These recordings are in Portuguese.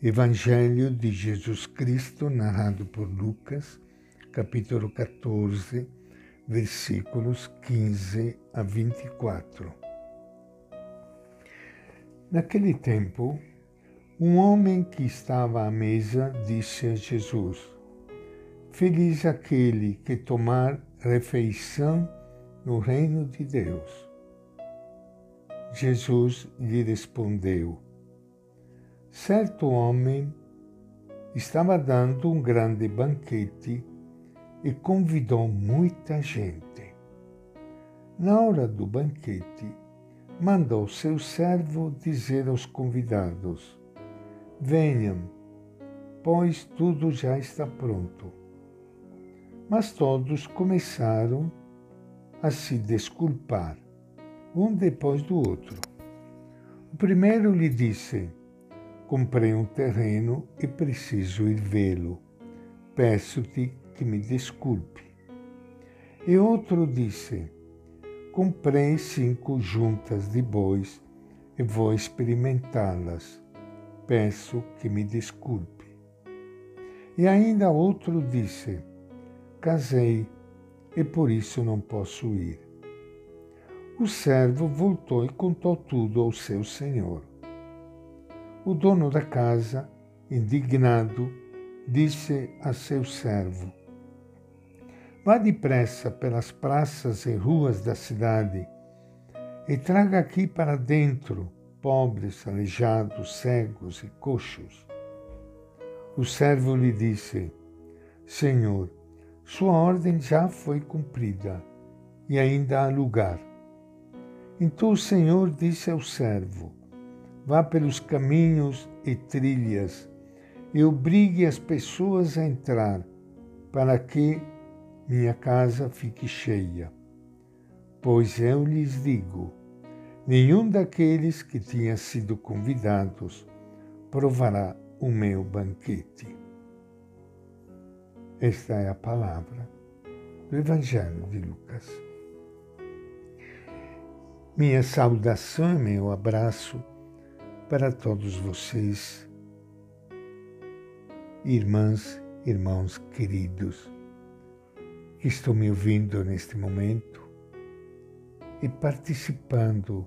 Evangelho de Jesus Cristo, narrado por Lucas, capítulo 14, versículos 15 a 24. Naquele tempo, um homem que estava à mesa disse a Jesus: Feliz aquele que tomar refeição no reino de Deus. Jesus lhe respondeu: Certo homem estava dando um grande banquete e convidou muita gente. Na hora do banquete, mandou seu servo dizer aos convidados: Venham, pois tudo já está pronto. Mas todos começaram a se desculpar, um depois do outro. O primeiro lhe disse: Comprei um terreno e preciso ir vê-lo. Peço-te que me desculpe. E outro disse: Comprei cinco juntas de bois e vou experimentá-las. Peço que me desculpe. E ainda outro disse: Casei e por isso não posso ir. O servo voltou e contou tudo ao seu senhor. O dono da casa, indignado, disse a seu servo: Vá depressa pelas praças e ruas da cidade e traga aqui para dentro pobres, aleijados, cegos e coxos. O servo lhe disse: Senhor, sua ordem já foi cumprida e ainda há lugar. Então o Senhor disse ao servo: Vá pelos caminhos e trilhas e obrigue as pessoas a entrar, para que minha casa fique cheia. Pois eu lhes digo: nenhum daqueles que tinha sido convidados provará o meu banquete. Esta é a palavra do Evangelho de Lucas. Minha saudação e meu abraço para todos vocês, irmãs, irmãos queridos, que estão me ouvindo neste momento e participando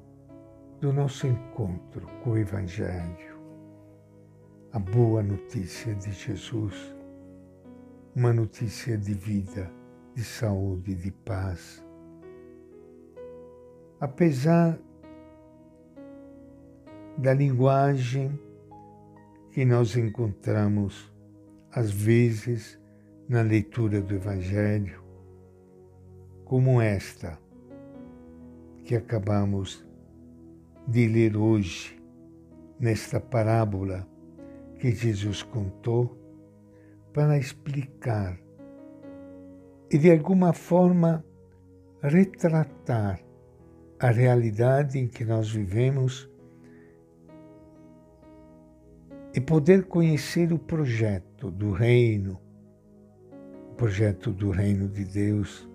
do nosso encontro com o Evangelho, a boa notícia de Jesus, uma notícia de vida, de saúde, de paz. Apesar da linguagem que nós encontramos, às vezes, na leitura do Evangelho, como esta que acabamos de ler hoje, nesta parábola que Jesus contou, para explicar e, de alguma forma, retratar a realidade em que nós vivemos e poder conhecer o projeto do reino, o projeto do reino de Deus,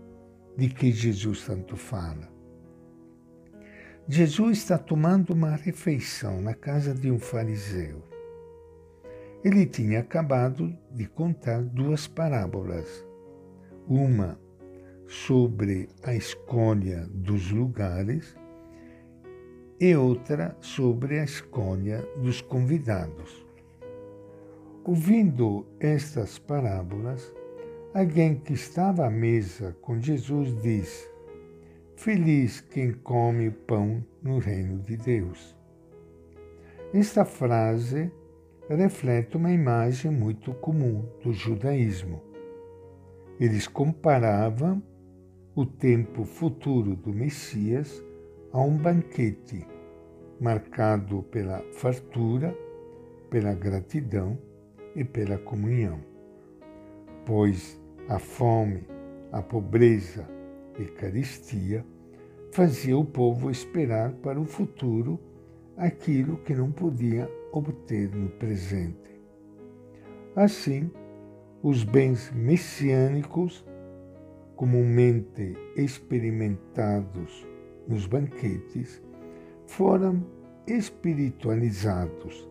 de que Jesus tanto fala. Jesus está tomando uma refeição na casa de um fariseu. Ele tinha acabado de contar duas parábolas. Uma sobre a escolha dos lugares e outra sobre a escolha dos convidados. Ouvindo estas parábolas, alguém que estava à mesa com Jesus disse: Feliz quem come o pão no reino de Deus. Esta frase reflete uma imagem muito comum do judaísmo. Eles comparavam o tempo futuro do Messias a um banquete marcado pela fartura, pela gratidão e pela comunhão, pois a fome, a pobreza e caristia fazia o povo esperar para o futuro aquilo que não podia obter no presente. Assim, os bens messiânicos, comumente experimentados nos banquetes, foram espiritualizados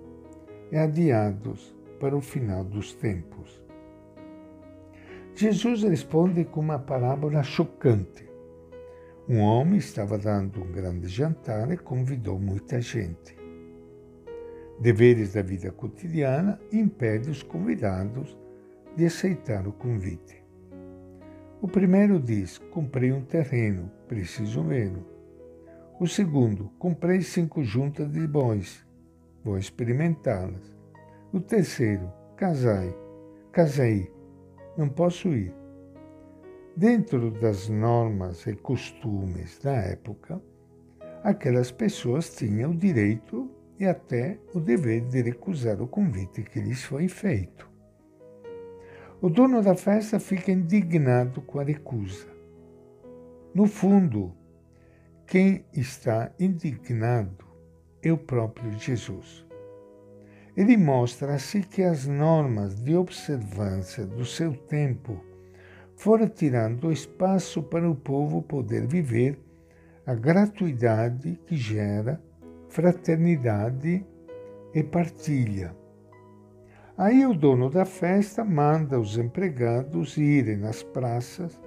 e adiados para o final dos tempos. Jesus responde com uma parábola chocante. Um homem estava dando um grande jantar e convidou muita gente. Deveres da vida cotidiana impede os convidados de aceitar o convite. O primeiro diz: Comprei um terreno, preciso vê-lo. O segundo: Comprei cinco juntas de bois, vou experimentá-las. O terceiro: Casai, casei, não posso ir. Dentro das normas e costumes da época, aquelas pessoas tinham o direito e até o dever de recusar o convite que lhes foi feito. O dono da festa fica indignado com a recusa. No fundo, quem está indignado é o próprio Jesus. Ele mostra-se que as normas de observância do seu tempo foram tirando espaço para o povo poder viver a gratuidade que gera fraternidade e partilha. Aí o dono da festa manda os empregados irem nas praças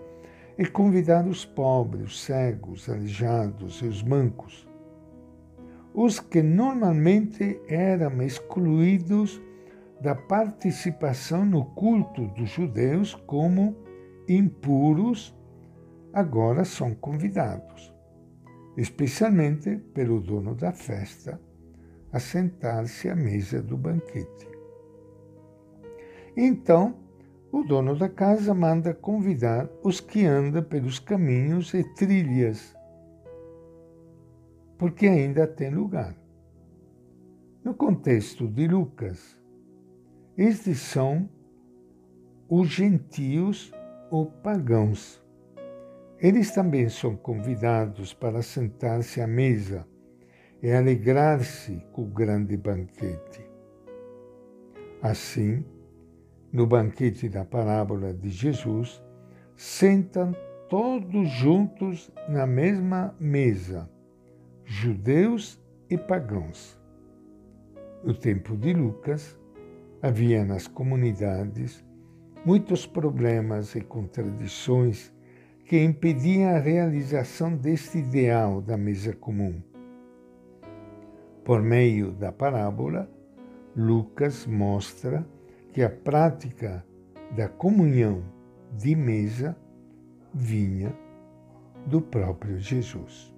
e convidar os pobres, os cegos, aleijados e os mancos os que normalmente eram excluídos da participação no culto dos judeus como impuros, agora são convidados, especialmente pelo dono da festa, a sentar-se à mesa do banquete. Então, o dono da casa manda convidar os que andam pelos caminhos e trilhas porque ainda tem lugar. No contexto de Lucas, estes são os gentios ou pagãos. Eles também são convidados para sentar-se à mesa e alegrar-se com o grande banquete. Assim, no banquete da parábola de Jesus, sentam todos juntos na mesma mesa judeus e pagãos. No tempo de Lucas, havia nas comunidades muitos problemas e contradições que impediam a realização deste ideal da mesa comum. Por meio da parábola, Lucas mostra que a prática da comunhão de mesa vinha do próprio Jesus.